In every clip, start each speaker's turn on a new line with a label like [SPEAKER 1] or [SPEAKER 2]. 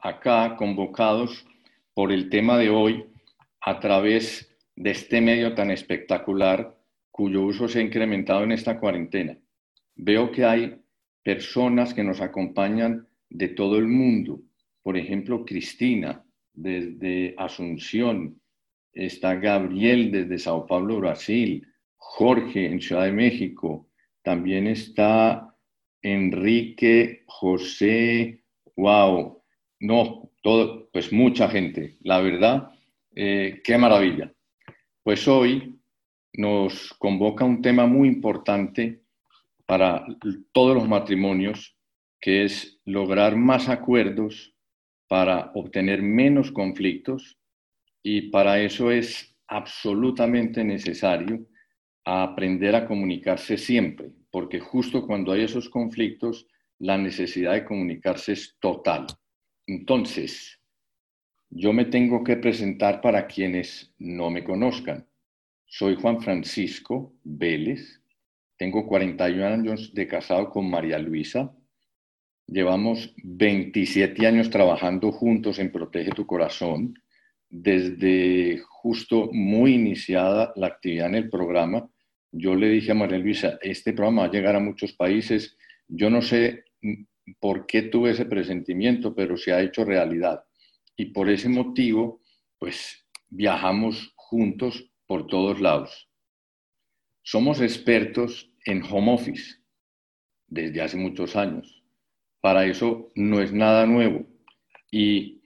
[SPEAKER 1] acá convocados por el tema de hoy a través de este medio tan espectacular cuyo uso se ha incrementado en esta cuarentena. Veo que hay personas que nos acompañan de todo el mundo. Por ejemplo, Cristina desde Asunción, está Gabriel desde Sao Paulo, Brasil, Jorge en Ciudad de México, también está Enrique, José, wow, no, todo, pues mucha gente. La verdad, eh, qué maravilla. Pues hoy nos convoca un tema muy importante para todos los matrimonios, que es lograr más acuerdos para obtener menos conflictos y para eso es absolutamente necesario aprender a comunicarse siempre, porque justo cuando hay esos conflictos, la necesidad de comunicarse es total. Entonces, yo me tengo que presentar para quienes no me conozcan. Soy Juan Francisco Vélez, tengo 41 años de casado con María Luisa. Llevamos 27 años trabajando juntos en Protege tu Corazón. Desde justo muy iniciada la actividad en el programa, yo le dije a María Luisa, este programa va a llegar a muchos países. Yo no sé por qué tuve ese presentimiento, pero se ha hecho realidad. Y por ese motivo, pues viajamos juntos por todos lados. Somos expertos en home office desde hace muchos años. Para eso no es nada nuevo. Y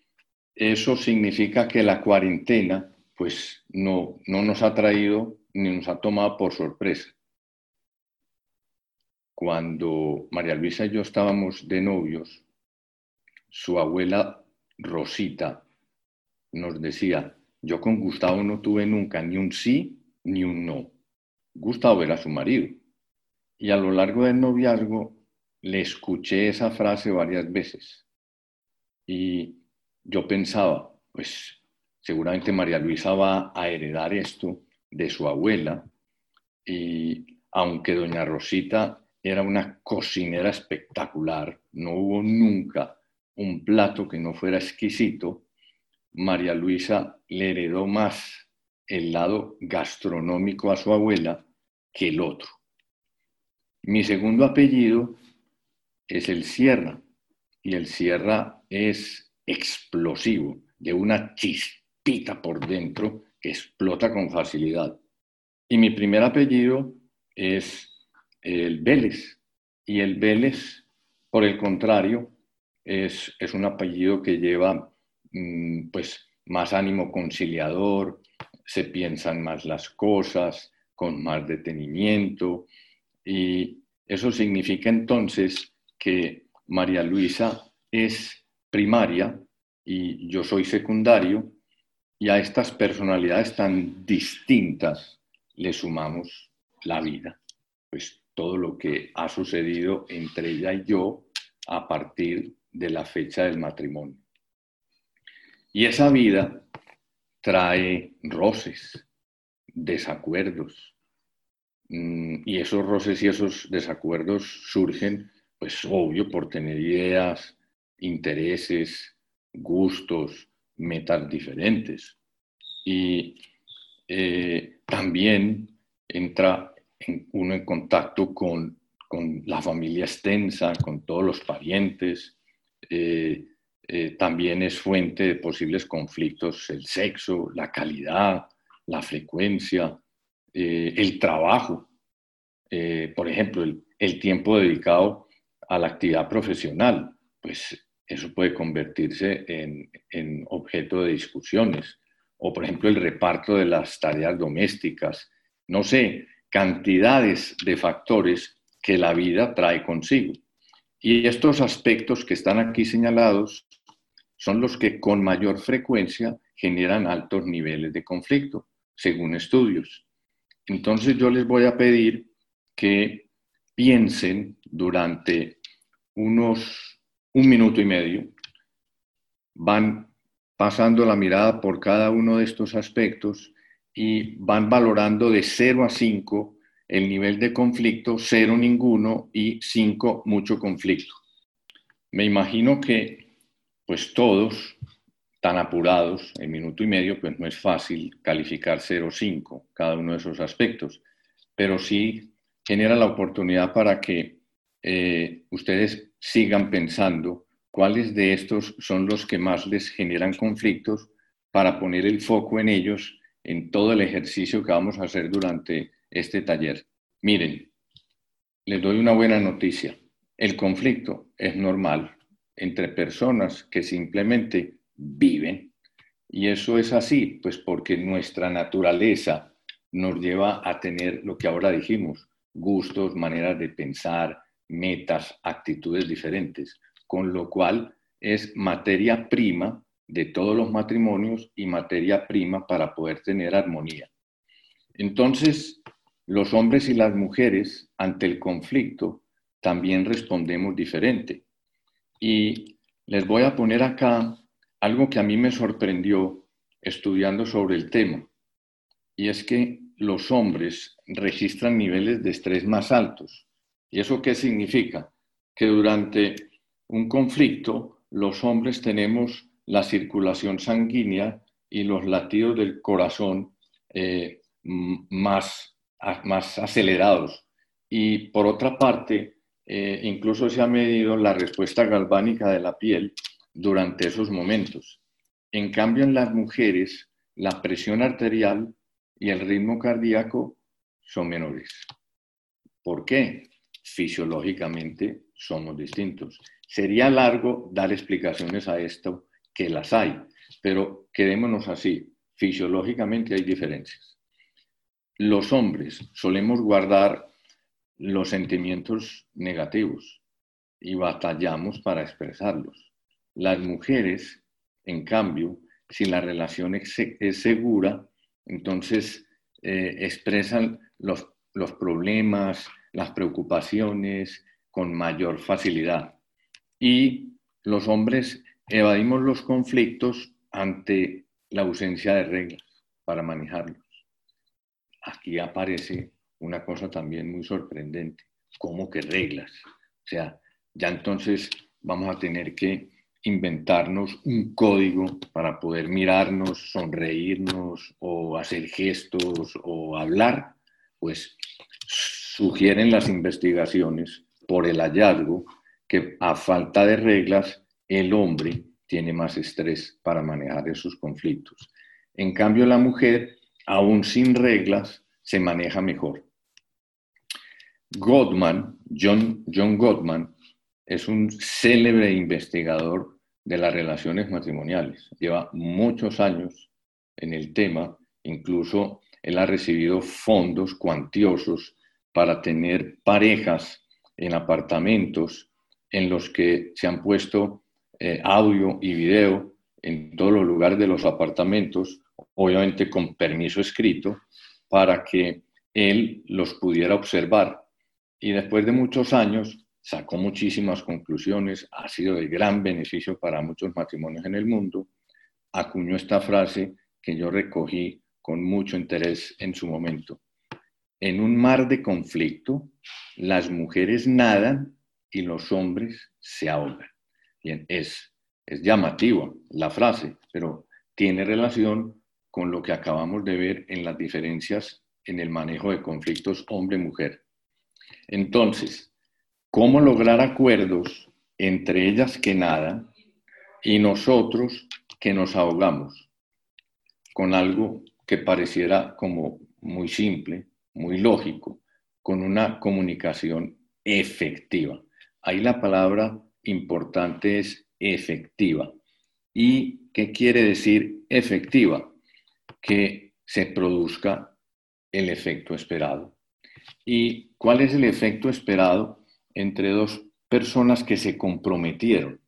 [SPEAKER 1] eso significa que la cuarentena, pues no, no nos ha traído ni nos ha tomado por sorpresa cuando María Luisa y yo estábamos de novios, su abuela Rosita nos decía, yo con Gustavo no tuve nunca ni un sí ni un no. Gustavo era su marido. Y a lo largo del noviazgo le escuché esa frase varias veces. Y yo pensaba, pues seguramente María Luisa va a heredar esto de su abuela. Y aunque doña Rosita era una cocinera espectacular, no hubo nunca un plato que no fuera exquisito, María Luisa le heredó más el lado gastronómico a su abuela que el otro. Mi segundo apellido es el Sierra y el Sierra es explosivo, de una chispita por dentro que explota con facilidad. Y mi primer apellido es el Vélez. Y el Vélez, por el contrario, es, un apellido que lleva mm, pues, más ánimo conciliador, se piensan más las cosas, con más detenimiento. Y eso significa entonces que María Luisa es primaria y yo soy secundario, y a estas personalidades tan distintas le sumamos la vida. Pues todo lo que ha sucedido entre ella y yo a partir de la fecha del matrimonio. Y esa vida trae roces, desacuerdos. Mm, y esos roces y esos desacuerdos surgen, pues obvio, por tener ideas, intereses, gustos, metas diferentes. Y eh, también entra uno en contacto con, la familia extensa, con todos los parientes. Eh, eh, también es fuente de posibles conflictos el sexo, la calidad, la frecuencia, eh, el trabajo. por ejemplo, el, tiempo dedicado a la actividad profesional, pues eso puede convertirse en, en objeto de discusiones. O, por ejemplo, el reparto de las tareas domésticas. No sé, cantidades de factores que la vida trae consigo. Y estos aspectos que están aquí señalados son los que con mayor frecuencia generan altos niveles de conflicto, según estudios. Entonces yo les voy a pedir que piensen durante unos un minuto y medio, van pasando la mirada por cada uno de estos aspectos y van valorando de 0 a 5 el nivel de conflicto, 0 ninguno y 5 mucho conflicto. Me imagino que pues todos tan apurados en minuto y medio, pues no es fácil calificar 0 o 5 cada uno de esos aspectos, pero sí genera la oportunidad para que eh, ustedes sigan pensando cuáles de estos son los que más les generan conflictos para poner el foco en ellos en todo el ejercicio que vamos a hacer durante este taller. Miren, les doy una buena noticia. El conflicto es normal entre personas que simplemente viven. Y eso es así, pues porque nuestra naturaleza nos lleva a tener lo que ahora dijimos, gustos, maneras de pensar, metas, actitudes diferentes, con lo cual es materia prima de todos los matrimonios y materia prima para poder tener armonía. Entonces, los hombres y las mujeres ante el conflicto también respondemos diferente. Y les voy a poner acá algo que a mí me sorprendió estudiando sobre el tema, y es que los hombres registran niveles de estrés más altos. ¿Y eso qué significa? Que durante un conflicto los hombres tenemos la circulación sanguínea y los latidos del corazón eh, más, más acelerados. Y por otra parte, eh, incluso se ha medido la respuesta galvánica de la piel durante esos momentos. En cambio, en las mujeres, la presión arterial y el ritmo cardíaco son menores. ¿Por qué? Fisiológicamente somos distintos. Sería largo dar explicaciones a esto, que las hay, pero quedémonos así. Fisiológicamente hay diferencias. Los hombres solemos guardar los sentimientos negativos y batallamos para expresarlos. Las mujeres, en cambio, si la relación es, segura, entonces eh, expresan los, los problemas, las preocupaciones con mayor facilidad. Y los hombres evadimos los conflictos ante la ausencia de reglas para manejarlos. Aquí aparece una cosa también muy sorprendente, ¿cómo que reglas? O sea, ya entonces vamos a tener que inventarnos un código para poder mirarnos, sonreírnos o hacer gestos o hablar, pues sugieren las investigaciones por el hallazgo que a falta de reglas el hombre tiene más estrés para manejar esos conflictos. En cambio, la mujer, aún sin reglas, se maneja mejor. Gottman, John, John Gottman, es un célebre investigador de las relaciones matrimoniales. Lleva muchos años en el tema, incluso él ha recibido fondos cuantiosos para tener parejas en apartamentos en los que se han puesto eh, audio y video en todos los lugares de los apartamentos, obviamente con permiso escrito, para que él los pudiera observar. Y después de muchos años sacó muchísimas conclusiones, ha sido de gran beneficio para muchos matrimonios en el mundo, acuñó esta frase que yo recogí con mucho interés en su momento. En un mar de conflicto, las mujeres nadan y los hombres se ahogan. Bien, es, es llamativo la frase, pero tiene relación con lo que acabamos de ver en las diferencias en el manejo de conflictos hombre-mujer. Entonces, cómo lograr acuerdos entre ellas que nadan y nosotros que nos ahogamos con algo que pareciera como muy simple, muy lógico, con una comunicación efectiva. Ahí la palabra importante es efectiva. ¿Y qué quiere decir efectiva? Que se produzca el efecto esperado. ¿Y cuál es el efecto esperado? entre dos personas que se comprometieron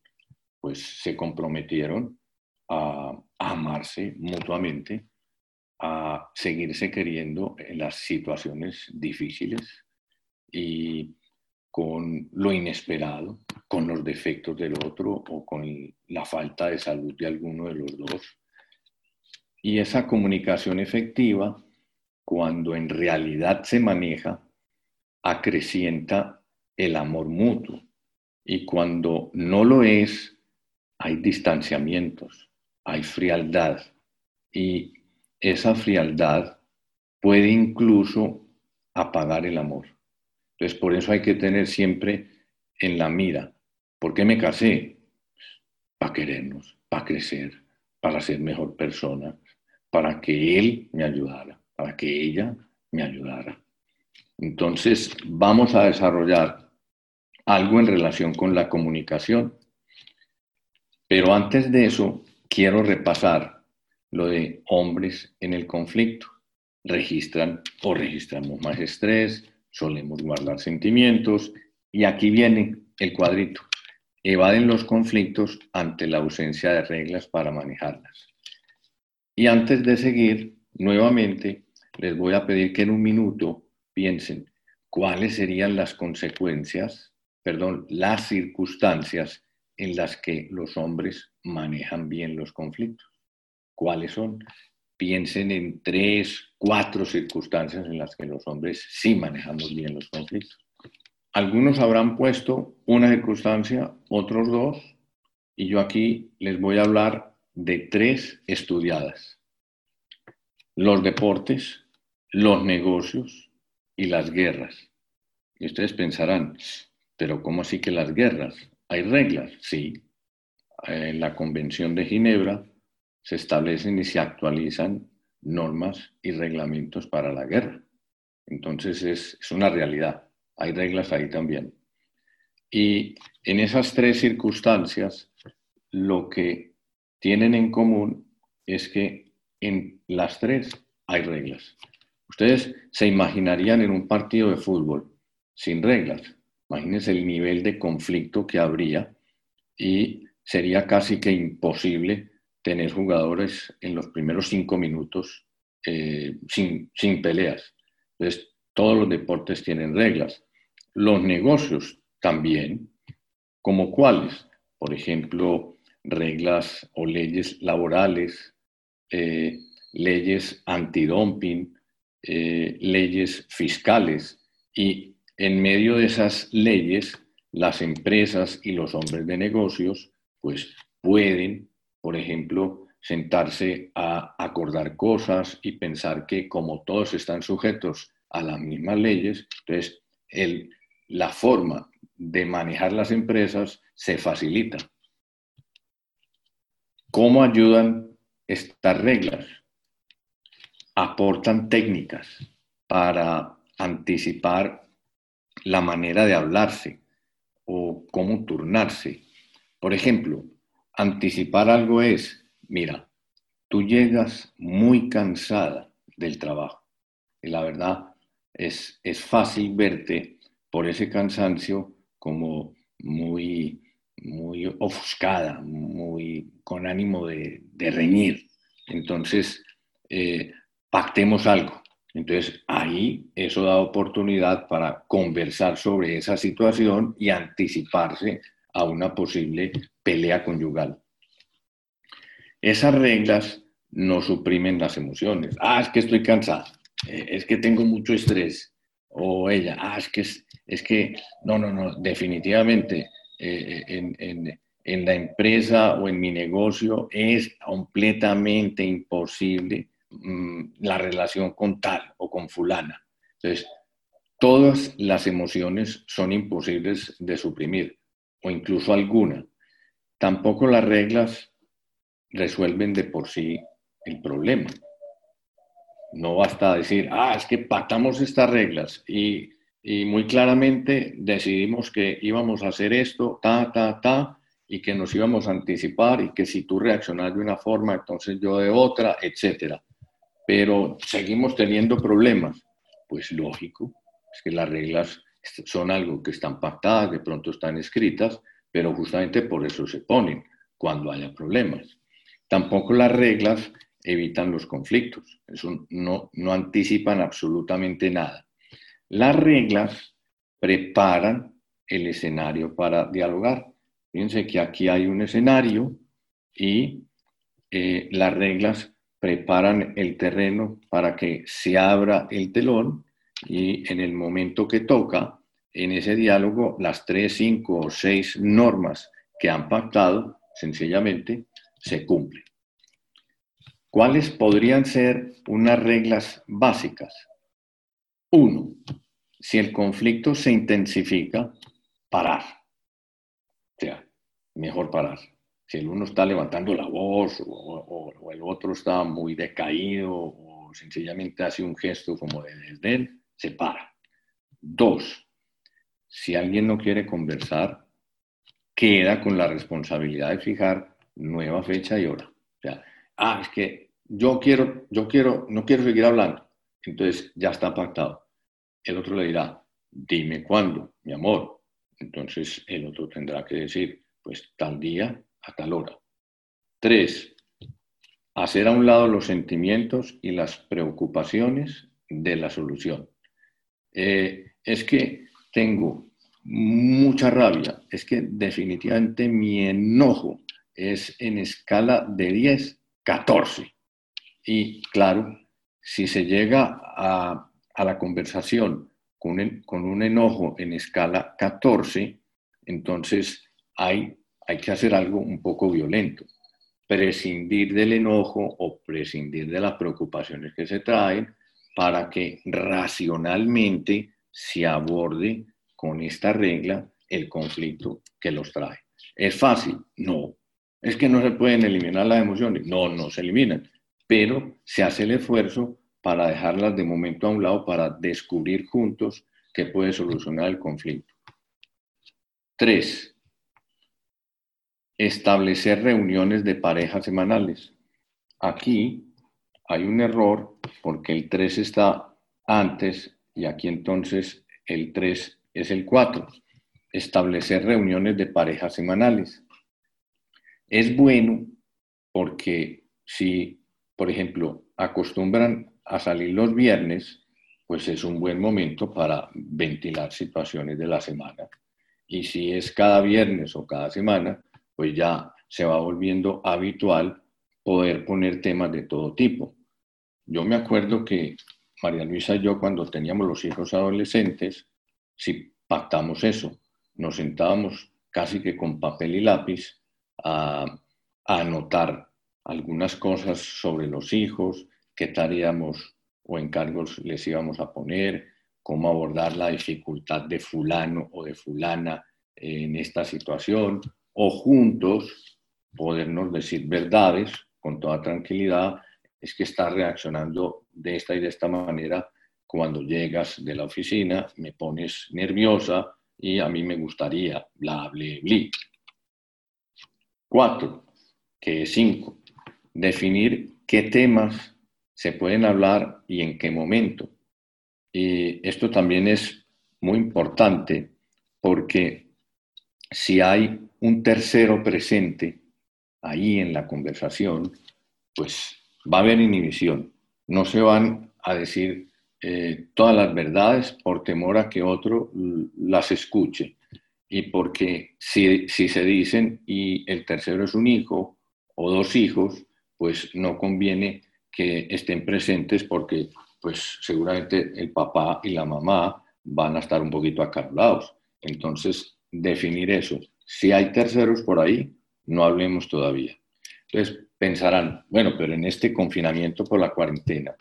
[SPEAKER 1] pues se comprometieron a, amarse mutuamente, a seguirse queriendo en las situaciones difíciles y con lo inesperado, con los defectos del otro o con la falta de salud de alguno de los dos. Y esa comunicación efectiva, cuando en realidad se maneja, acrecienta el amor mutuo. Y cuando no lo es, hay distanciamientos, hay frialdad. Y esa frialdad puede incluso apagar el amor. Entonces, por eso hay que tener siempre en la mira, ¿por qué me casé? Para querernos, para crecer, para ser mejor persona, para que él me ayudara, para que ella me ayudara. Entonces, vamos a desarrollar algo en relación con la comunicación. Pero antes de eso, quiero repasar lo de hombres en el conflicto. Registran o registramos más estrés, solemos guardar sentimientos y aquí viene el cuadrito. Evaden los conflictos ante la ausencia de reglas para manejarlas. Y antes de seguir, nuevamente, les voy a pedir que en un minuto piensen cuáles serían las consecuencias, perdón, las circunstancias en las que los hombres manejan bien los conflictos. ¿Cuáles son? Piensen en tres, cuatro circunstancias en las que los hombres sí manejamos bien los conflictos. Algunos habrán puesto una circunstancia, otros dos, y yo aquí les voy a hablar de tres estudiadas. Los deportes, los negocios y las guerras. Y ustedes pensarán, pero ¿cómo así que las guerras? ¿Hay reglas? Sí. En la Convención de Ginebra se establecen y se actualizan normas y reglamentos para la guerra. Entonces es, una realidad. Hay reglas ahí también. Y en esas tres circunstancias, lo que tienen en común es que en las tres hay reglas. Ustedes se imaginarían en un partido de fútbol sin reglas. Imagínense el nivel de conflicto que habría y sería casi que imposible tener jugadores en los primeros cinco minutos eh, sin, sin peleas. Entonces, todos los deportes tienen reglas. Los negocios también, como cuáles, por ejemplo, reglas o leyes laborales, eh, leyes antidumping, eh, leyes fiscales y en medio de esas leyes las empresas y los hombres de negocios pues pueden, por ejemplo, sentarse a acordar cosas y pensar que como todos están sujetos a las mismas leyes, entonces el, la forma de manejar las empresas se facilita. ¿Cómo ayudan estas reglas? aportan técnicas para anticipar la manera de hablarse o cómo turnarse. Por ejemplo, anticipar algo es, mira, tú llegas muy cansada del trabajo y la verdad es, es fácil verte por ese cansancio como muy, muy ofuscada, muy con ánimo de, reñir. Entonces, eh, pactemos algo. Entonces, ahí eso da oportunidad para conversar sobre esa situación y anticiparse a una posible pelea conyugal. Esas reglas no suprimen las emociones. Ah, es que estoy cansada, eh, es que tengo mucho estrés. O ella, ah, es que, es, que no, no, no, definitivamente eh, en, en la empresa o en mi negocio es completamente imposible Mm, la relación con tal o con fulana. Entonces, todas las emociones son imposibles de suprimir, o incluso alguna. Tampoco las reglas resuelven de por sí el problema. No basta decir, ah, es que pactamos estas reglas y, y muy claramente decidimos que íbamos a hacer esto, ta, ta, ta, y que nos íbamos a anticipar y que si tú reaccionas de una forma, entonces yo de otra, etcétera pero seguimos teniendo problemas. Pues lógico, es que las reglas son algo que están pactadas, de pronto están escritas, pero justamente por eso se ponen, cuando haya problemas. Tampoco las reglas evitan los conflictos, eso no, no anticipan absolutamente nada. Las reglas preparan el escenario para dialogar. Fíjense que aquí hay un escenario y eh, las reglas preparan el terreno para que se abra el telón y en el momento que toca, en ese diálogo, las tres, cinco o seis normas que han pactado, sencillamente, se cumplen. ¿Cuáles podrían ser unas reglas básicas? Uno, si el conflicto se intensifica, parar. O sea, mejor parar. Si el uno está levantando la voz o, el otro está muy decaído o sencillamente hace un gesto como de desdén, se para. Dos, si alguien no quiere conversar, queda con la responsabilidad de fijar nueva fecha y hora. O sea, ah, es que yo quiero, yo quiero, no quiero seguir hablando. Entonces ya está pactado. El otro le dirá, dime cuándo, mi amor. Entonces el otro tendrá que decir, pues tal día a tal hora. Tres, hacer a un lado los sentimientos y las preocupaciones de la solución. Eh, es que tengo mucha rabia, es que definitivamente mi enojo es en escala de 10, 14. Y claro, si se llega a, la conversación con, con, un enojo en escala 14, entonces hay, hay que hacer algo un poco violento. Prescindir del enojo o prescindir de las preocupaciones que se traen para que racionalmente se aborde con esta regla el conflicto que los trae. ¿Es fácil? No. ¿Es que no se pueden eliminar las emociones? No, no se eliminan, pero se hace el esfuerzo para dejarlas de momento a un lado para descubrir juntos qué puede solucionar el conflicto. Tres, establecer reuniones de parejas semanales. Aquí hay un error porque el 3 está antes y aquí entonces el 3 es el 4. Establecer reuniones de parejas semanales. Es bueno porque si, por ejemplo, acostumbran a salir los viernes, pues es un buen momento para ventilar situaciones de la semana. Y si es cada viernes o cada semana, pues ya se va volviendo habitual poder poner temas de todo tipo. Yo me acuerdo que María Luisa y yo cuando teníamos los hijos adolescentes, si pactamos eso, nos sentábamos casi que con papel y lápiz a, anotar algunas cosas sobre los hijos, qué tareas o encargos les íbamos a poner, cómo abordar la dificultad de fulano o de fulana en esta situación, o juntos podernos decir verdades con toda tranquilidad es que estás reaccionando de esta y de esta manera cuando llegas de la oficina, me pones nerviosa y a mí me gustaría, bla, bla, bla. Cuatro, que es cinco, definir qué temas se pueden hablar y en qué momento. Y esto también es muy importante porque si hay un tercero presente ahí en la conversación, pues va a haber inhibición. No se van a decir eh, todas las verdades por temor a que otro las escuche. Y porque si, si se dicen y el tercero es un hijo o dos hijos, pues no conviene que estén presentes porque pues seguramente el papá y la mamá van a estar un poquito acarolados. Entonces, definir eso. Si hay terceros por ahí, no hablemos todavía. Entonces, pensarán, bueno, pero en este confinamiento por la cuarentena,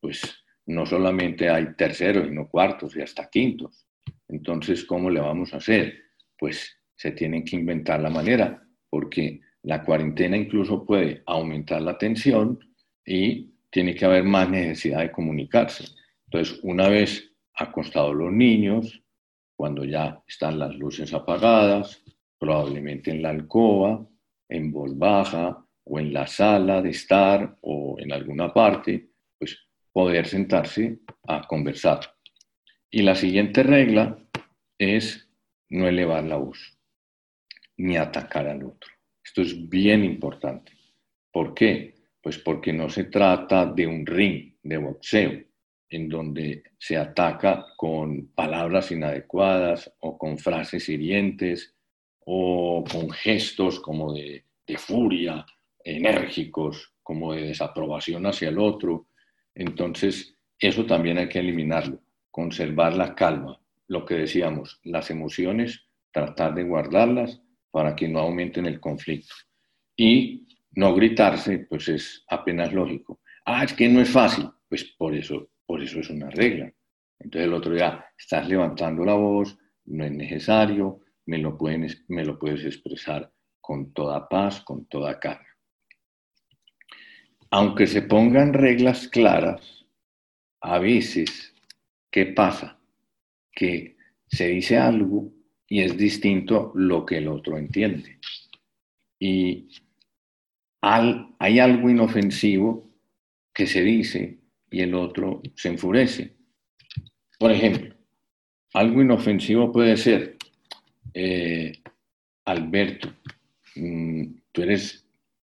[SPEAKER 1] pues no solamente hay terceros, sino cuartos y hasta quintos. Entonces, ¿cómo le vamos a hacer? Pues se tienen que inventar la manera, porque la cuarentena incluso puede aumentar la tensión y tiene que haber más necesidad de comunicarse. Entonces, una vez acostados los niños, cuando ya están las luces apagadas, probablemente en la alcoba, en voz baja, o en la sala de estar o en alguna parte, pues poder sentarse a conversar. Y la siguiente regla es no elevar la voz ni atacar al otro. Esto es bien importante. ¿Por qué? Pues porque no se trata de un ring de boxeo en donde se ataca con palabras inadecuadas o con frases hirientes o con gestos como de, de furia, enérgicos, como de desaprobación hacia el otro. Entonces, eso también hay que eliminarlo, conservar la calma, lo que decíamos, las emociones, tratar de guardarlas para que no aumenten el conflicto. Y no gritarse, pues es apenas lógico. Ah, es que no es fácil. Pues por eso, por eso es una regla. Entonces el otro día, estás levantando la voz, no es necesario, me lo, me lo puedes expresar con toda paz, con toda calma. Aunque se pongan reglas claras, a veces, ¿qué pasa? Que se dice algo y es distinto lo que el otro entiende. Y hay algo inofensivo que se dice y el otro se enfurece. Por ejemplo, algo inofensivo puede ser, eh, Alberto, mm, tú, eres,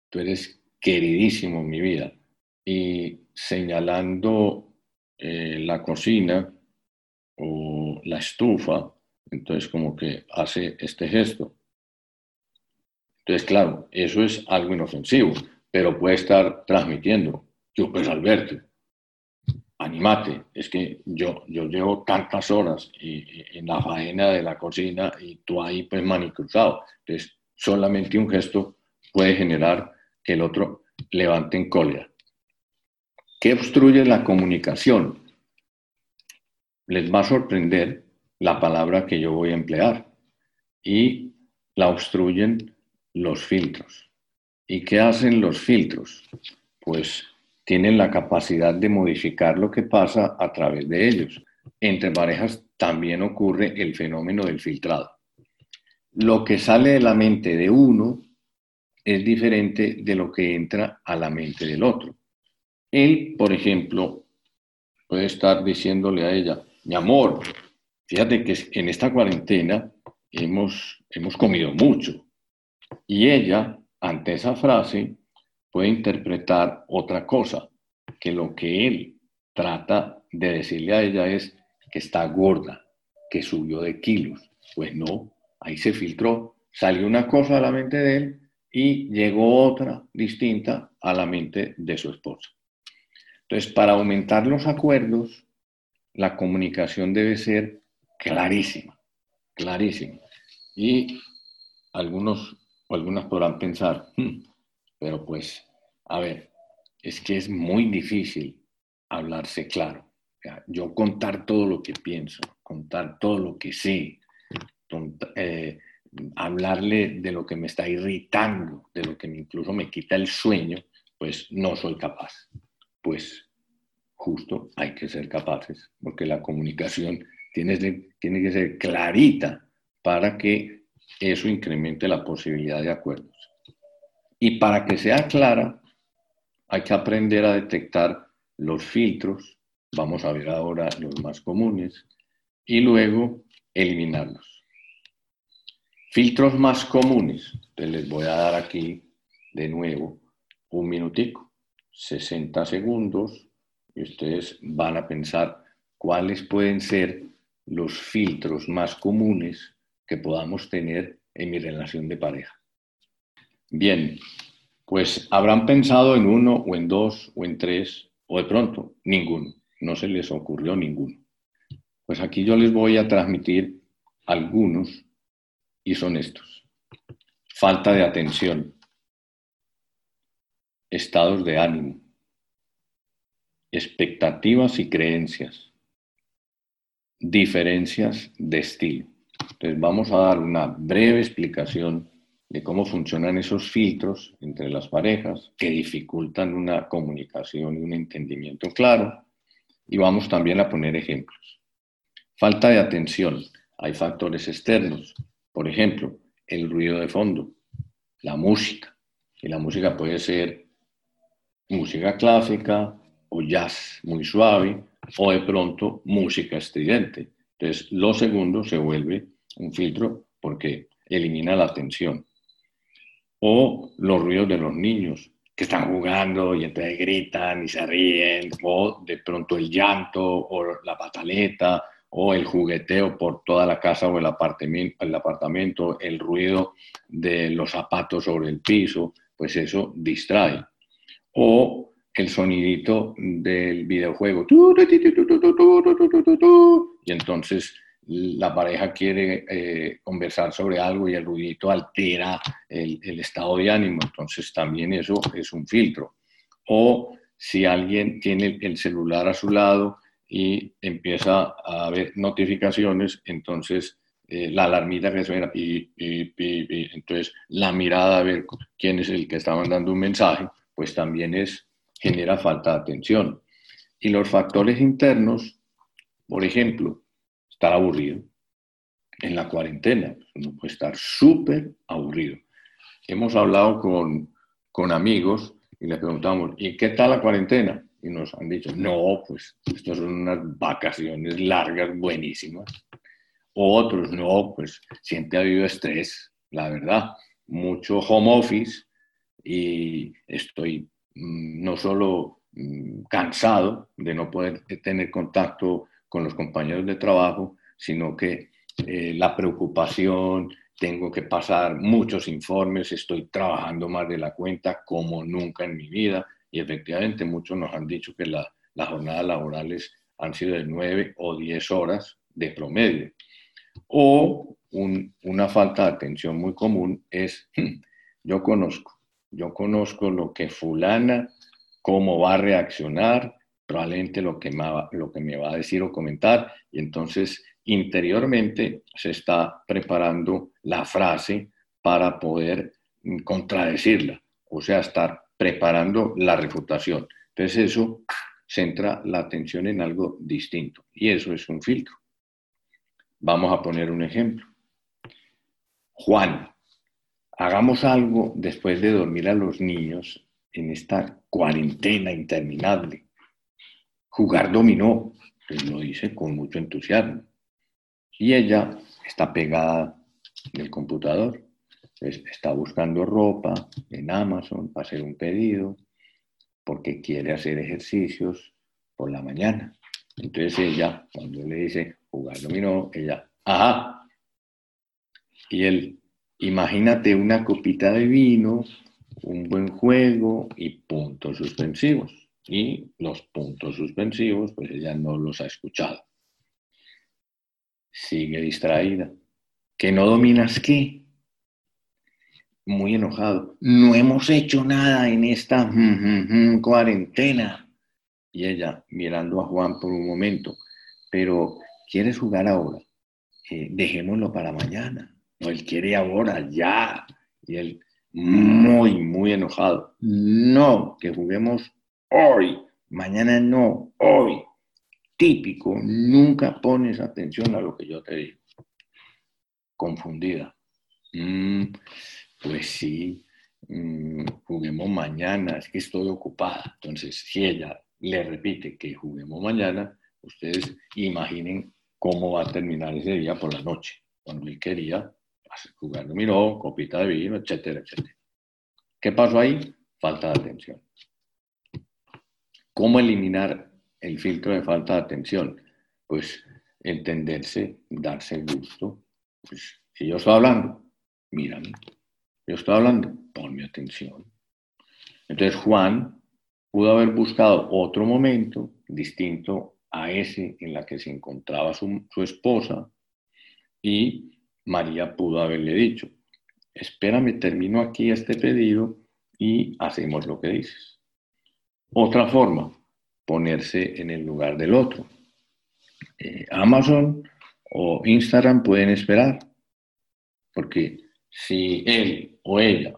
[SPEAKER 1] tú eres queridísimo en mi vida, y señalando eh, la cocina o la estufa, entonces como que hace este gesto. Entonces, claro, eso es algo inofensivo, pero puede estar transmitiendo, yo pues Alberto, animate, es que yo, yo llevo tantas horas en la faena de la cocina y tú ahí pues manicruzado. Entonces, solamente un gesto puede generar que el otro levante en cólera. ¿Qué obstruye la comunicación? Les va a sorprender la palabra que yo voy a emplear y la obstruyen los filtros. ¿Y qué hacen los filtros? Pues tienen la capacidad de modificar lo que pasa a través de ellos. Entre parejas también ocurre el fenómeno del filtrado. Lo que sale de la mente de uno es diferente de lo que entra a la mente del otro. Él, por ejemplo, puede estar diciéndole a ella, mi amor, fíjate que en esta cuarentena hemos, hemos comido mucho. Y ella, ante esa frase, puede interpretar otra cosa, que lo que él trata de decirle a ella es que está gorda, que subió de kilos. Pues no, ahí se filtró, salió una cosa a la mente de él y llegó otra distinta a la mente de su esposa. Entonces, para aumentar los acuerdos, la comunicación debe ser clarísima, clarísima. Y algunos algunas podrán pensar, hmm, pero pues, a ver, es que es muy difícil hablarse claro. Yo contar todo lo que pienso, contar todo lo que sé, eh, hablarle de lo que me está irritando, de lo que incluso me quita el sueño, pues no soy capaz. Pues justo hay que ser capaces, porque la comunicación tiene, que ser clarita para que eso incremente la posibilidad de acuerdos. Y para que sea clara, hay que aprender a detectar los filtros, vamos a ver ahora los más comunes, y luego eliminarlos. Filtros más comunes, les voy a dar aquí de nuevo un minutico, 60 segundos, y ustedes van a pensar cuáles pueden ser los filtros más comunes que podamos tener en mi relación de pareja. Bien, pues habrán pensado en uno o en dos o en tres o de pronto ninguno, no se les ocurrió ninguno. Pues aquí yo les voy a transmitir algunos y son estos. Falta de atención, estados de ánimo, expectativas y creencias, diferencias de estilo. Entonces vamos a dar una breve explicación de cómo funcionan esos filtros entre las parejas que dificultan una comunicación y un entendimiento claro. Y vamos también a poner ejemplos. Falta de atención. Hay factores externos, por ejemplo, el ruido de fondo, la música. Y la música puede ser música clásica o jazz muy suave o de pronto música estridente. Entonces, lo segundo se vuelve un filtro porque elimina la tensión. o los ruidos de los niños que están jugando y entonces gritan y se ríen, o de pronto el llanto o la pataleta o el jugueteo por toda la casa o el apartamento, el apartamento, el ruido de los zapatos sobre el piso, pues eso distrae. O el sonidito del videojuego. Y entonces la pareja quiere eh, conversar sobre algo y el ruidito altera el, el, estado de ánimo, entonces también eso es un filtro. O si alguien tiene el celular a su lado y empieza a haber notificaciones, entonces eh, la alarmita que suena y, entonces la mirada a ver quién es el que está mandando un mensaje, pues también es, genera falta de atención. Y los factores internos, por ejemplo, estar aburrido. En la cuarentena, uno puede estar súper aburrido. Hemos hablado con, con amigos y les preguntamos, ¿y qué tal la cuarentena? Y nos han dicho, no, pues estas son unas vacaciones largas, buenísimas. Otros, no, pues siempre ha habido estrés, la verdad, mucho home office y estoy mm, no solo mm, cansado de no poder tener contacto con los compañeros de trabajo, sino que eh, la preocupación, tengo que pasar muchos informes, estoy trabajando más de la cuenta como nunca en mi vida y efectivamente muchos nos han dicho que las jornadas laborales han sido de nueve o diez horas de promedio. O una falta de atención muy común es, yo conozco, yo conozco lo que fulana, cómo va a reaccionar, probablemente lo que, me lo que me va a decir o comentar, y entonces interiormente se está preparando la frase para poder mm, contradecirla, o sea, estar preparando la refutación. Entonces eso centra la atención en algo distinto, y eso es un filtro. Vamos a poner un ejemplo. Juan, hagamos algo después de dormir a los niños en esta cuarentena interminable jugar dominó, pues lo dice con mucho entusiasmo. Y ella está pegada del computador, está buscando ropa en Amazon para hacer un pedido, porque quiere hacer ejercicios por la mañana. Entonces ella, cuando le dice jugar dominó, ella, ajá. Y él, imagínate una copita de vino, un buen juego y puntos suspensivos y los puntos suspensivos, pues ella no los ha escuchado. Sigue distraída. ¿Que no dominas qué? Muy enojado. No hemos hecho nada en esta cuarentena. Y ella mirando a Juan por un momento, pero ¿quieres jugar ahora? Eh, dejémoslo para mañana. No, él quiere ahora, ya. Y él muy, muy enojado. No, que juguemos hoy, mañana no, hoy. Típico, nunca pones atención a lo que yo te digo. Confundida. Mm, pues sí, mm, juguemos mañana, es que estoy ocupada. Entonces, si ella le repite que juguemos mañana, ustedes imaginen cómo va a terminar ese día por la noche, cuando él quería jugar dominó, copita de vino, etcétera, etcétera. ¿Qué pasó ahí? Falta de atención. ¿Cómo eliminar el filtro de falta de atención? Pues entenderse, darse gusto. Pues, si yo estoy hablando, mírame. Yo estoy hablando, ponme atención. Entonces Juan pudo haber buscado otro momento distinto a ese en la que se encontraba su, su esposa y María pudo haberle dicho, espérame, termino aquí este pedido y hacemos lo que dices. Otra forma, ponerse en el lugar del otro. Eh, Amazon o Instagram pueden esperar, porque si él o ella,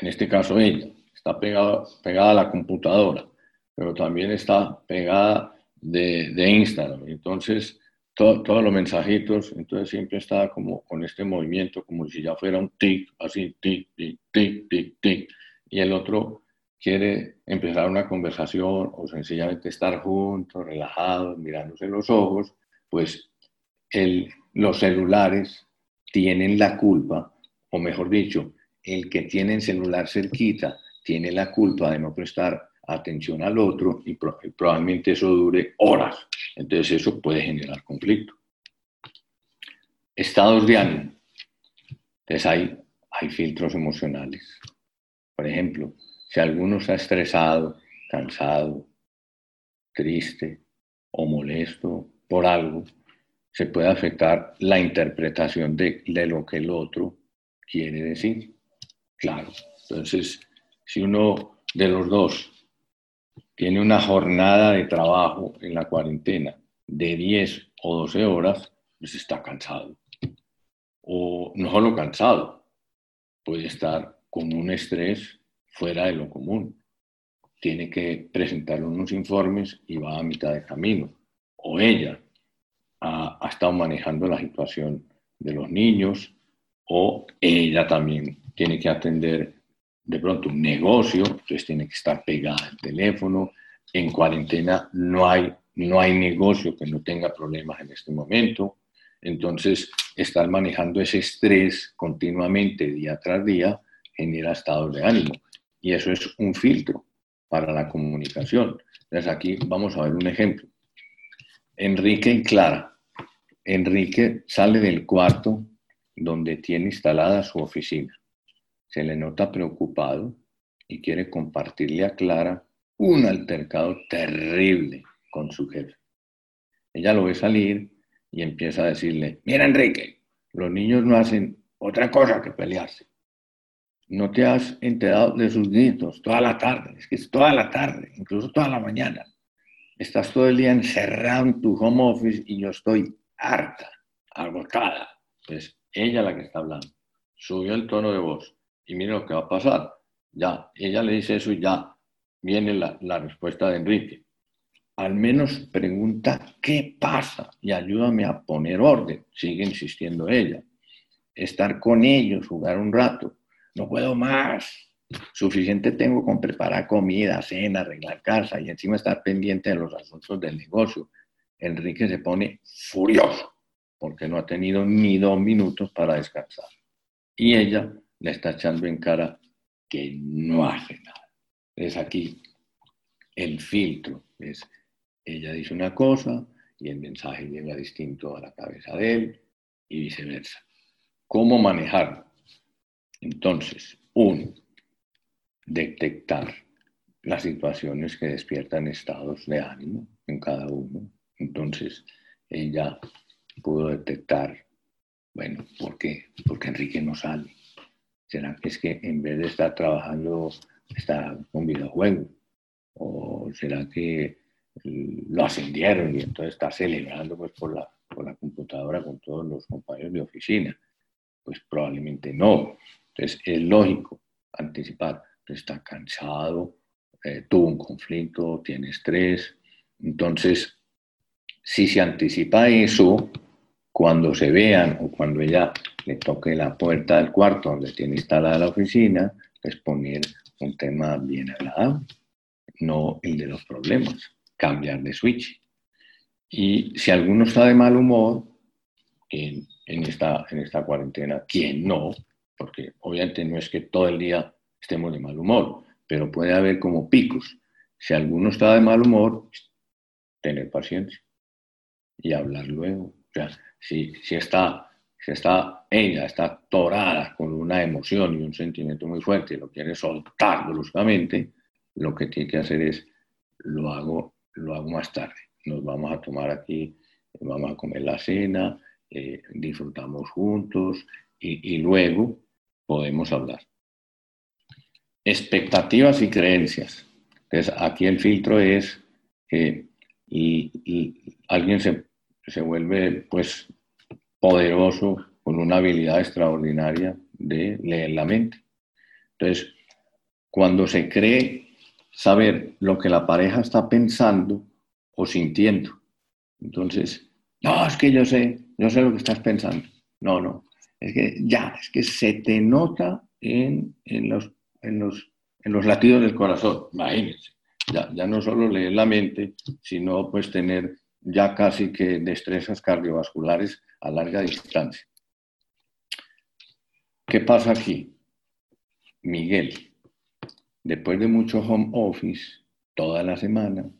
[SPEAKER 1] en este caso ella, está pegada, pegada a la computadora, pero también está pegada de, de Instagram, entonces todos los mensajitos, entonces siempre está como con este movimiento, como si ya fuera un tic, así, tic, tic, tic, tic, tic, y el otro quiere empezar una conversación o sencillamente estar juntos, relajados, mirándose los ojos, pues el, los celulares tienen la culpa, o mejor dicho, el que tiene el celular cerquita tiene la culpa de no prestar atención al otro y probablemente eso dure horas. Entonces eso puede generar conflicto. Estados de ánimo. Entonces hay, hay filtros emocionales. Por ejemplo, si alguno está estresado, cansado, triste o molesto por algo, se puede afectar la interpretación de, de lo que el otro quiere decir. Claro. Entonces, si uno de los dos tiene una jornada de trabajo en la cuarentena de 10 o 12 horas, pues está cansado. O no solo cansado, puede estar con un estrés fuera de lo común. Tiene que presentar unos informes y va a mitad de camino. O ella ha, ha estado manejando la situación de los niños, o ella también tiene que atender de pronto un negocio, entonces tiene que estar pegada al teléfono. En cuarentena no hay, no hay negocio que no tenga problemas en este momento. Entonces, estar manejando ese estrés continuamente día tras día genera estados de ánimo. Y eso es un filtro para la comunicación. Entonces, aquí vamos a ver un ejemplo. Enrique y Clara. Enrique sale del cuarto donde tiene instalada su oficina se le nota preocupado y quiere compartirle a Clara un altercado terrible con su jefe. Ella lo ve salir y empieza a decirle, mira Enrique, los niños no hacen otra cosa que pelearse. No te has enterado de sus gritos toda la tarde, es que es toda la tarde, incluso toda la mañana. Estás todo el día encerrado en tu home office y yo estoy harta, agotada. Pues ella la que está hablando. Subió el tono de voz y mire lo que va a pasar. Ya, ella le dice eso y ya viene la, la respuesta de Enrique. Al menos pregunta qué pasa y ayúdame a poner orden, sigue insistiendo ella. Estar con ellos, jugar un rato. No puedo más. Suficiente tengo con preparar comida, cena, arreglar casa y encima estar pendiente de los asuntos del negocio. Enrique se pone furioso porque no ha tenido ni dos minutos para descansar. Y ella le está echando en cara que no hace nada. Es aquí el filtro. Es, ella dice una cosa y el mensaje llega distinto a la cabeza de él y viceversa. ¿Cómo manejarlo? Entonces, uno, detectar las situaciones que despiertan estados de ánimo en cada uno. Entonces, ella pudo detectar, bueno, ¿por qué? Porque Enrique no sale. ¿Será que es que en vez de estar trabajando está con videojuegos? ¿O será que lo ascendieron y entonces está celebrando pues, por, la, por la computadora con todos los compañeros de oficina? Pues probablemente no. Entonces es lógico anticipar, está cansado, eh, tuvo un conflicto, tiene estrés. Entonces, si se anticipa eso, cuando se vean o cuando ella le toque la puerta del cuarto donde tiene instalada la oficina, es poner un tema bien agradable, no el de los problemas, cambiar de switch. Y si alguno está de mal humor, en, en, esta, en esta cuarentena, ¿quién no? Porque obviamente no es que todo el día estemos de mal humor, pero puede haber como picos. Si alguno está de mal humor, tener paciencia y hablar luego. O sea, si, si está si está, ella está torada con una emoción y un sentimiento muy fuerte y lo quiere soltar bruscamente, lo que tiene que hacer es, lo hago, lo hago más tarde. Nos vamos a tomar aquí, vamos a comer la cena, eh, disfrutamos juntos y, luego podemos hablar. Expectativas y creencias. Entonces, aquí el filtro es que alguien se, se, vuelve pues poderoso, con una habilidad extraordinaria de leer la mente. Entonces, cuando se cree saber lo que la pareja está pensando o sintiendo, entonces, no, es que yo sé, yo sé lo que estás pensando. No, no, es que ya, es que se te nota en, en, los, en, los, en los latidos del corazón, imagínense. Ya, ya no solo leer la mente, sino pues tener ya casi que destrezas cardiovasculares a larga distancia. ¿Qué pasa aquí? Miguel, después de mucho home office, toda la semana,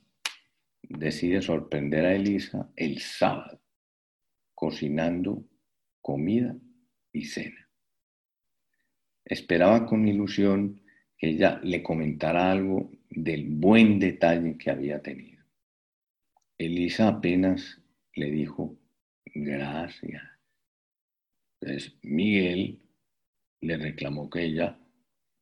[SPEAKER 1] decide sorprender a Elisa el sábado, cocinando comida y cena. Esperaba con ilusión que ella le comentara algo del buen detalle que había tenido. Elisa apenas le dijo gracias. Entonces Miguel le reclamó que ella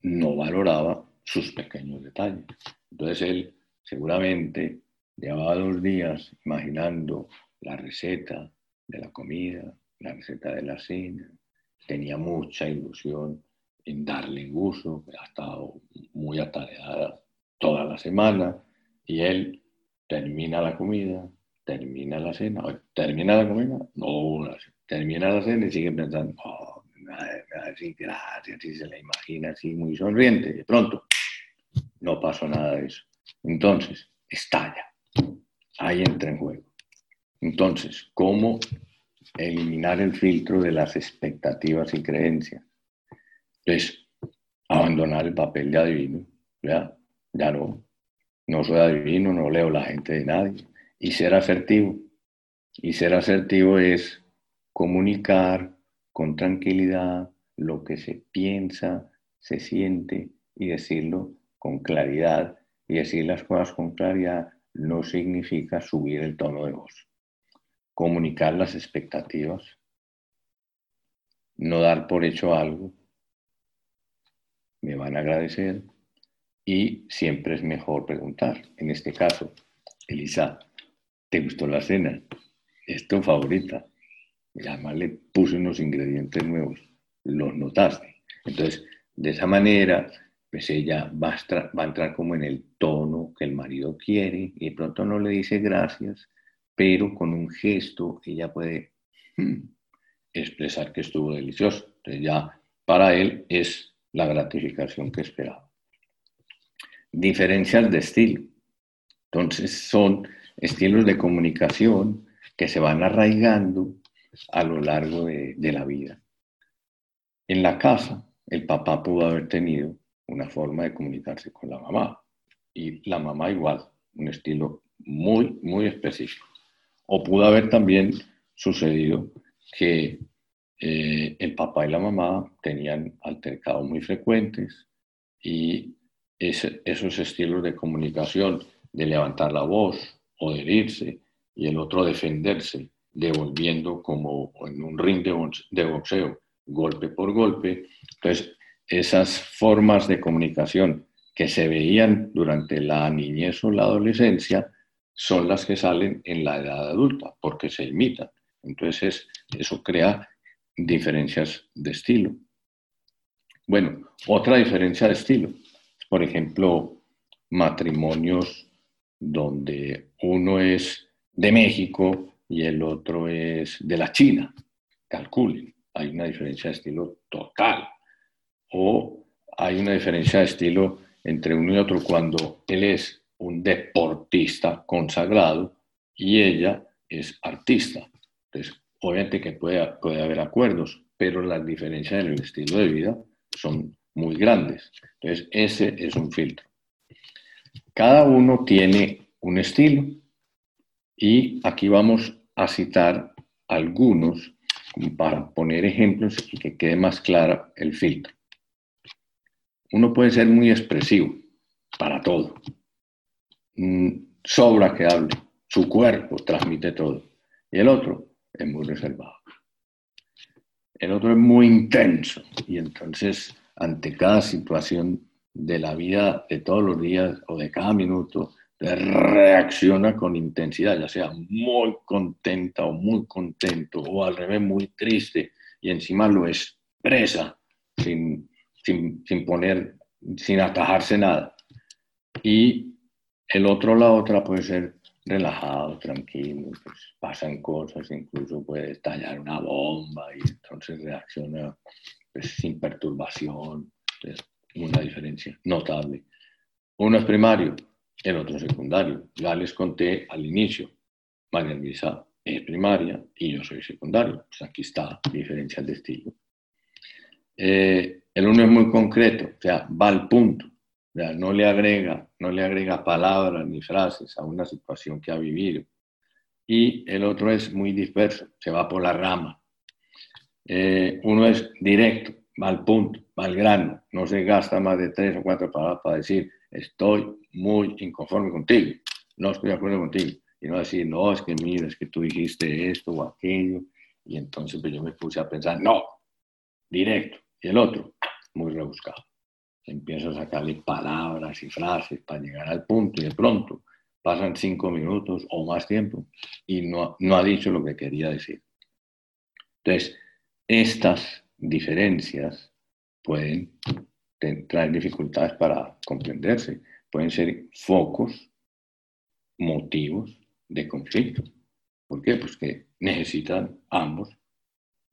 [SPEAKER 1] no valoraba sus pequeños detalles. Entonces él seguramente llevaba dos días imaginando la receta de la comida, la receta de la cena, tenía mucha ilusión en darle gusto, ha estado muy atareada toda la semana y él termina la comida, termina la cena, termina la comida, no, termina la cena y sigue pensando, oh, me va a decir gracias, y se la imagina así muy sonriente, de pronto no pasó nada de eso. Entonces, estalla, ahí entra en juego. Entonces, ¿cómo eliminar el filtro de las expectativas y creencias? Pues abandonar el papel de adivino, ya, ya no, no soy adivino, no leo la gente de nadie y ser asertivo. Y ser asertivo es comunicar con tranquilidad lo que se piensa, se siente y decirlo con claridad. Y decir las cosas con claridad no significa subir el tono de voz. Comunicar las expectativas, no dar por hecho algo, me van a agradecer y siempre es mejor preguntar. En este caso, Elisa, ¿Te gustó la cena? ¿Es tu favorita? Y además le puse unos ingredientes nuevos. Los notaste. Entonces, de esa manera, pues ella va a, entrar como en el tono que el marido quiere y de pronto no le dice gracias, pero con un gesto ella puede hmm, expresar que estuvo delicioso. Entonces ya para él es la gratificación que esperaba. Diferencias de estilo. Entonces son estilos de comunicación que se van arraigando a lo largo de, la vida. En la casa, el papá pudo haber tenido una forma de comunicarse con la mamá y la mamá igual, un estilo muy, muy específico. O pudo haber también sucedido que eh, el papá y la mamá tenían altercados muy frecuentes y esos estilos de comunicación, de levantar la voz, o herirse y el otro defenderse, devolviendo como en un ring de boxeo, golpe por golpe. Entonces, esas formas de comunicación que se veían durante la niñez o la adolescencia son las que salen en la edad adulta, porque se imitan. Entonces, eso crea diferencias de estilo. Bueno, otra diferencia de estilo, por ejemplo, matrimonios donde uno es de México y el otro es de la China. Calculen, hay una diferencia de estilo total. O hay una diferencia de estilo entre uno y otro cuando él es un deportista consagrado y ella es artista. Entonces, obviamente que puede, puede haber acuerdos, pero las diferencias en el estilo de vida son muy grandes. Entonces, ese es un filtro. Cada uno tiene un estilo y aquí vamos a citar algunos para poner ejemplos y que quede más clara el filtro. Uno puede ser muy expresivo para todo. Mm, sobra que hable. Su cuerpo transmite todo. Y el otro es muy reservado. El otro es muy intenso y entonces ante cada situación de la vida de todos los días o de cada minuto, reacciona con intensidad, ya sea muy contenta o muy contento, o al revés, muy triste, y encima lo expresa sin, sin, sin poner, sin atajarse nada. Y el otro, la otra puede ser relajado, tranquilo, pues pasan cosas, incluso puede estallar una bomba y entonces reacciona sin perturbación una diferencia notable. Uno es primario, el otro secundario. Ya les conté al inicio, María Luisa es primaria y yo soy secundario. Pues aquí está diferencia de estilo. Eh, el uno es muy concreto, o sea, va al punto, o no le agrega, no le agrega palabras ni frases a una situación que ha vivido. Y el otro es muy disperso, se va por la rama. Eh, uno es directo, va punto, va grano, no se gasta más de tres o cuatro palabras para decir estoy muy inconforme contigo, no estoy de acuerdo contigo. Y no decir, no, es que mira, es que tú dijiste esto o aquello. Y entonces pues, yo me puse a pensar, no, directo. Y el otro, muy rebuscado. Empiezo a sacarle palabras y frases para llegar al punto y de pronto pasan cinco minutos o más tiempo y no, no ha dicho lo que quería decir. Entonces, estas diferencias pueden traer dificultades para comprenderse, pueden ser focos, motivos de conflicto. ¿Por qué? Pues que necesitan ambos,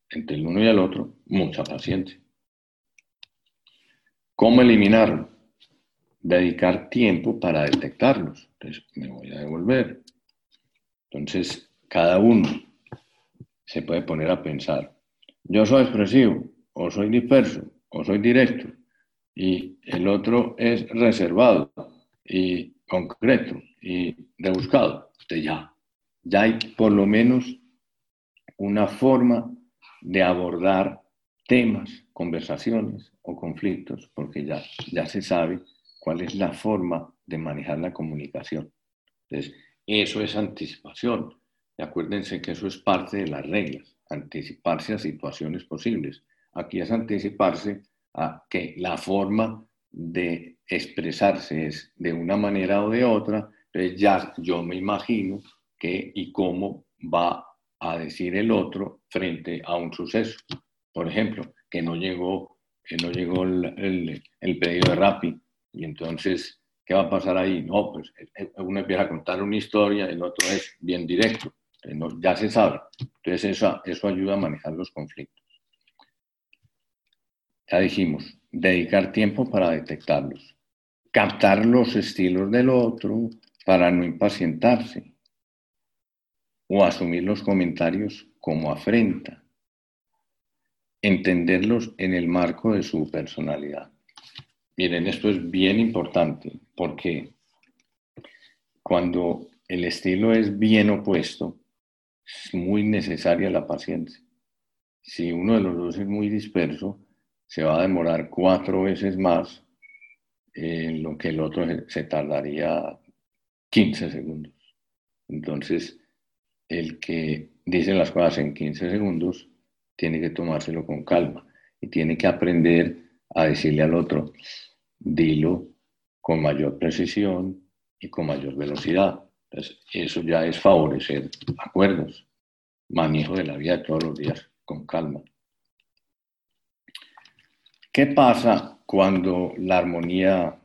[SPEAKER 1] entre el uno y el otro, mucha paciencia. ¿Cómo eliminarlo? Dedicar tiempo para detectarlos. Entonces, me voy a devolver. Entonces, cada uno se puede poner a pensar, yo soy expresivo, o soy disperso, o soy directo, y el otro es reservado y concreto y rebuscado. Entonces ya, ya hay por lo menos una forma de abordar temas, conversaciones o conflictos, porque ya, ya se sabe cuál es la forma de manejar la comunicación. Entonces, eso es anticipación. Acuérdense que eso es parte de las reglas, anticiparse a situaciones posibles. Aquí es anticiparse a que la forma de expresarse es de una manera o de otra, entonces ya yo me imagino qué y cómo va a decir el otro frente a un suceso. Por ejemplo, que no llegó, que no llegó el, el, pedido de Rappi y entonces, ¿qué va a pasar ahí? No, pues uno empieza a contar una historia, el otro es bien directo, ya se sabe. Entonces eso, eso ayuda a manejar los conflictos. Ya dijimos, dedicar tiempo para detectarlos, captar los estilos del otro para no impacientarse o asumir los comentarios como afrenta, entenderlos en el marco de su personalidad. Miren, esto es bien importante porque cuando el estilo es bien opuesto, es muy necesaria la paciencia. Si uno de los dos es muy disperso, se va a demorar cuatro veces más en lo que el otro se tardaría 15 segundos. Entonces, el que dice las cosas en 15 segundos tiene que tomárselo con calma y tiene que aprender a decirle al otro, dilo con mayor precisión y con mayor velocidad. Eso ya es favorecer acuerdos, manejo de la vida todos los días con calma. ¿Qué pasa cuando la armonía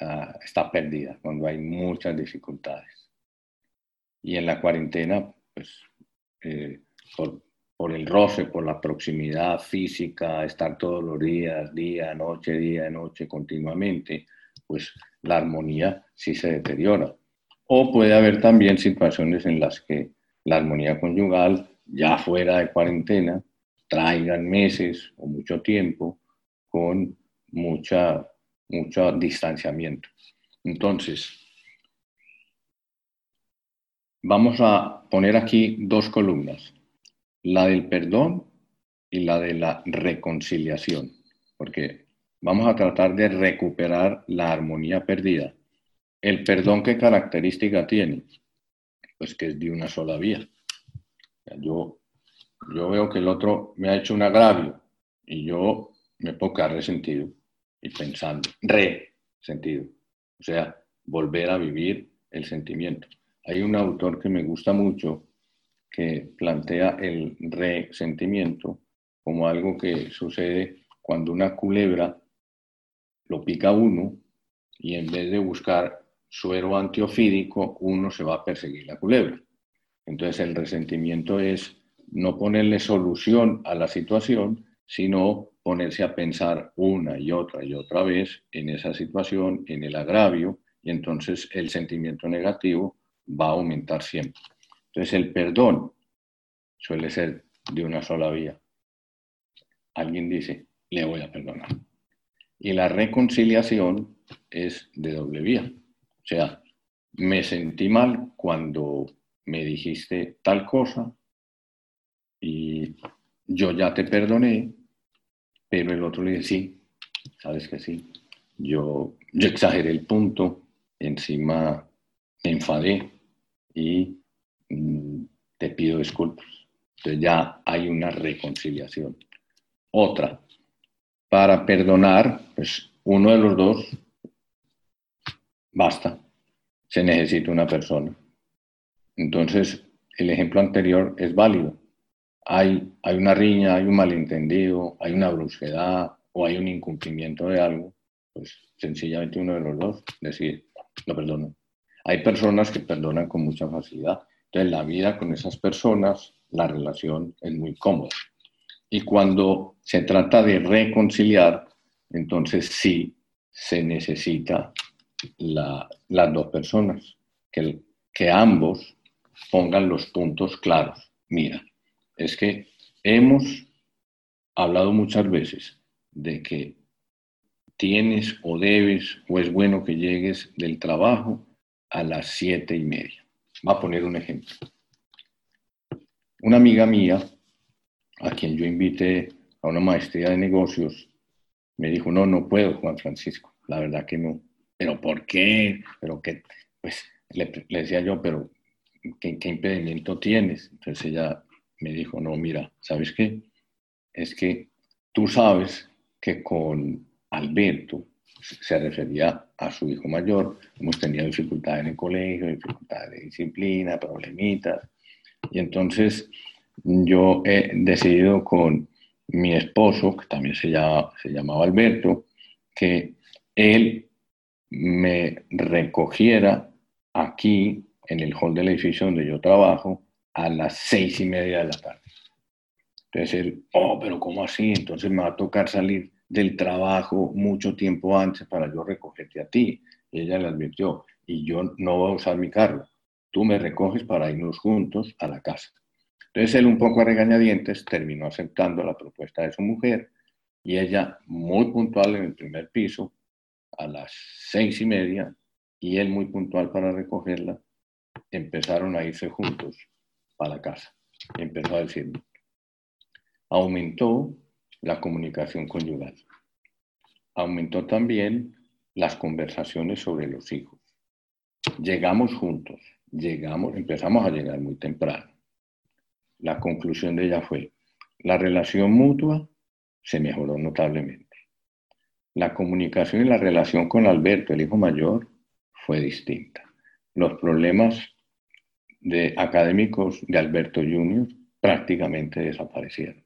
[SPEAKER 1] ah, está perdida, cuando hay muchas dificultades? Y en la cuarentena, pues, eh, por, por, el roce, por la proximidad física, estar todos los días, día, noche, día, noche, continuamente, pues la armonía sí se deteriora. O puede haber también situaciones en las que la armonía conyugal, ya fuera de cuarentena, traigan meses o mucho tiempo, con mucha, mucho distanciamiento. Entonces, vamos a poner aquí dos columnas, la del perdón y la de la reconciliación, porque vamos a tratar de recuperar la armonía perdida. ¿El perdón qué característica tiene? Pues que es de una sola vía. Yo, yo veo que el otro me ha hecho un agravio y yo me puedo quedar resentido y pensando, resentido. O sea, volver a vivir el sentimiento. Hay un autor que me gusta mucho que plantea el resentimiento como algo que sucede cuando una culebra lo pica uno y en vez de buscar suero antiofídico, uno se va a perseguir la culebra. Entonces el resentimiento es no ponerle solución a la situación, sino ponerse a pensar una y otra y otra vez en esa situación, en el agravio, y entonces el sentimiento negativo va a aumentar siempre. Entonces el perdón suele ser de una sola vía. Alguien dice, le voy a perdonar. Y la reconciliación es de doble vía. O sea, me sentí mal cuando me dijiste tal cosa y yo ya te perdoné, pero el otro le dice, sí, sabes que sí. Yo, exageré el punto, encima me enfadé y mm, te pido disculpas. Entonces ya hay una reconciliación. Otra, para perdonar, pues uno de los dos basta, se necesita una persona. Entonces, el ejemplo anterior es válido. Hay, hay una riña, hay un malentendido, hay una brusquedad o hay un incumplimiento de algo, pues sencillamente uno de los dos decide, lo perdono. Hay personas que perdonan con mucha facilidad. Entonces, la vida con esas personas, la relación es muy cómoda. Y cuando se trata de reconciliar, entonces sí se necesita las dos personas, que, que ambos pongan los puntos claros. Mira, es que hemos hablado muchas veces de que tienes o debes o es bueno que llegues del trabajo a las siete y media. Va a poner un ejemplo. Una amiga mía, a quien yo invité a una maestría de negocios, me dijo, no, no puedo, Juan Francisco, la verdad que no pero ¿por qué? Pero qué, pues le, decía yo, pero ¿qué, impedimento tienes? Entonces ella me dijo, no, mira, ¿sabes qué? Es que tú sabes que con Alberto, se refería a su hijo mayor, hemos tenido dificultades en el colegio, dificultades de disciplina, problemitas, y entonces yo he decidido con mi esposo, que también se, se llamaba Alberto, que él me recogiera aquí en el hall del edificio donde yo trabajo a las seis y media de la tarde. Entonces él, oh, pero ¿cómo así? Entonces me va a tocar salir del trabajo mucho tiempo antes para yo recogerte a ti. Y ella le advirtió, y yo no voy a usar mi carro, tú me recoges para irnos juntos a la casa. Entonces él un poco a regañadientes terminó aceptando la propuesta de su mujer y ella muy puntual en el primer piso a las seis y media y él muy puntual para recogerla, empezaron a irse juntos para la casa. empezó a decir, aumentó la comunicación conyugal. Aumentó también las conversaciones sobre los hijos. Llegamos juntos, llegamos, empezamos a llegar muy temprano. La conclusión de ella fue, la relación mutua se mejoró notablemente la comunicación y la relación con Alberto, el hijo mayor, fue distinta. Los problemas de académicos de Alberto Jr. prácticamente desaparecieron.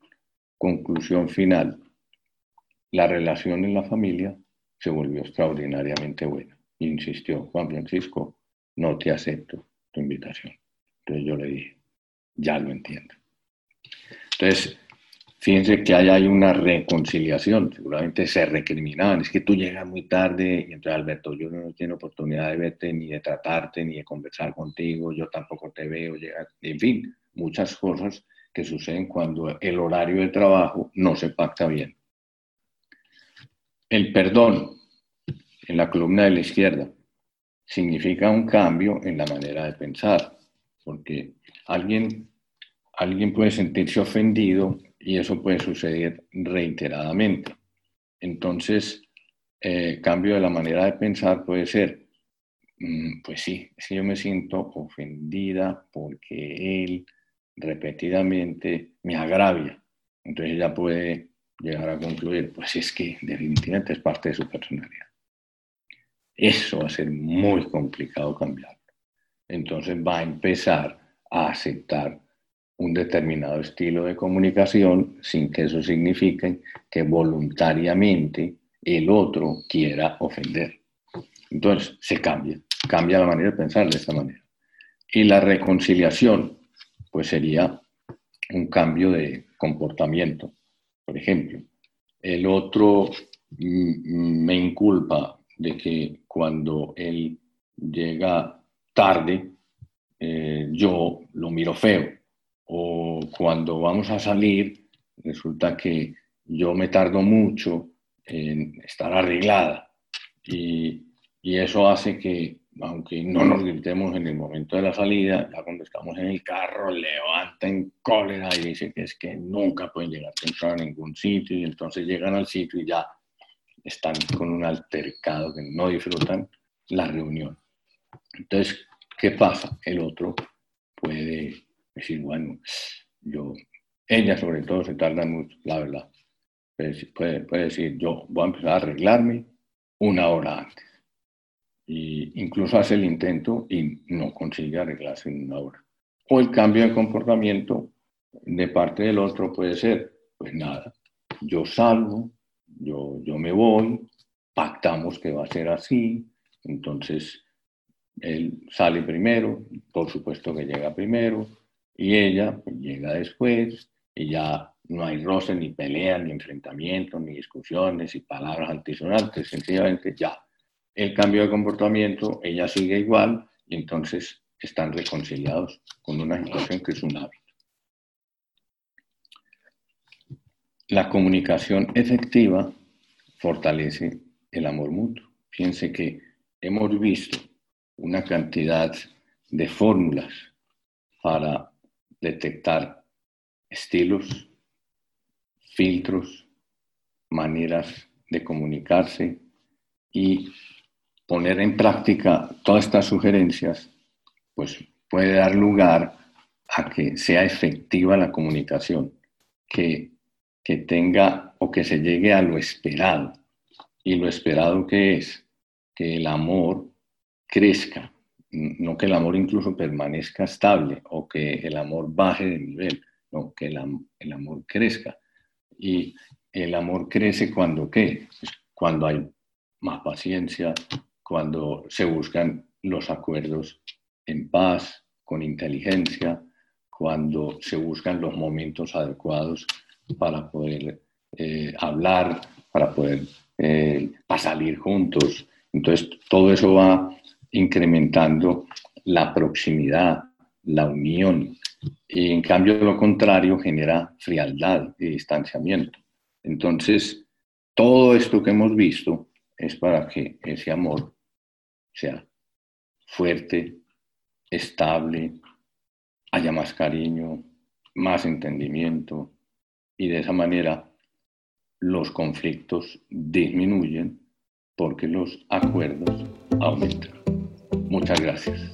[SPEAKER 1] Conclusión final, la relación en la familia se volvió extraordinariamente buena. Insistió Juan Francisco, no te acepto tu invitación. Entonces yo le dije, ya lo entiendo. Entonces, Fíjense que hay una reconciliación, seguramente se recriminaban, es que tú llegas muy tarde y entonces Alberto, yo no tengo oportunidad de verte, ni de tratarte, ni de conversar contigo, yo tampoco te veo, llegar, en fin, muchas cosas que suceden cuando el horario de trabajo no se pacta bien. El perdón en la columna de la izquierda significa un cambio en la manera de pensar, porque alguien, alguien puede sentirse ofendido y eso puede suceder reiteradamente. Entonces, eh, cambio de la manera de pensar puede ser, mm, pues sí, que yo me siento ofendida porque él repetidamente me agravia. Entonces ya puede llegar a concluir, pues es que definitivamente es parte de su personalidad. Eso va a ser muy complicado cambiar. Entonces va a empezar a aceptar un determinado estilo de comunicación sin que eso signifique que voluntariamente el otro quiera ofender. Entonces, se cambia, cambia la manera de pensar de esta manera. Y la reconciliación, pues sería un cambio de comportamiento. Por ejemplo, el otro me inculpa de que cuando él llega tarde, eh, yo lo miro feo o cuando vamos a salir, resulta que yo me tardo mucho en estar arreglada y, y eso hace que, aunque no nos gritemos en el momento de la salida, ya cuando estamos en el carro, levanta en cólera y dice que es que nunca pueden llegar temprano a ningún sitio y entonces llegan al sitio y ya están con un altercado que no disfrutan la reunión. Entonces, ¿qué pasa? El otro puede decir, bueno, yo, ella sobre todo se tarda mucho, la verdad. Puede, puede, decir, yo voy a empezar a arreglarme una hora antes. Y incluso hace el intento y no consigue arreglarse en una hora. O el cambio de comportamiento de parte del otro puede ser, pues nada, yo salgo, yo, yo me voy, pactamos que va a ser así, entonces él sale primero, por supuesto que llega primero, y ella pues, llega después, y ya no hay roce, ni pelea, ni enfrentamiento, ni discusiones, y palabras antisonantes, sencillamente ya. El cambio de comportamiento, ella sigue igual, y entonces están reconciliados con una situación que es un hábito. La comunicación efectiva fortalece el amor mutuo. Piense que hemos visto una cantidad de fórmulas para detectar estilos, filtros, maneras de comunicarse y poner en práctica todas estas sugerencias, pues puede dar lugar a que sea efectiva la comunicación, que que tenga o que se llegue a lo esperado. Y lo esperado que es que el amor crezca, no que el amor incluso permanezca estable o que el amor baje de nivel, no, que el, amor crezca. Y el amor crece cuando qué? Pues cuando hay más paciencia, cuando se buscan los acuerdos en paz, con inteligencia, cuando se buscan los momentos adecuados para poder eh, hablar, para poder eh, salir juntos. Entonces, todo eso va incrementando la proximidad, la unión. Y en cambio, lo contrario genera frialdad y distanciamiento. Entonces, todo esto que hemos visto es para que ese amor sea fuerte, estable, haya más cariño, más entendimiento, y de esa manera los conflictos disminuyen porque los acuerdos aumentan. Muchas gracias.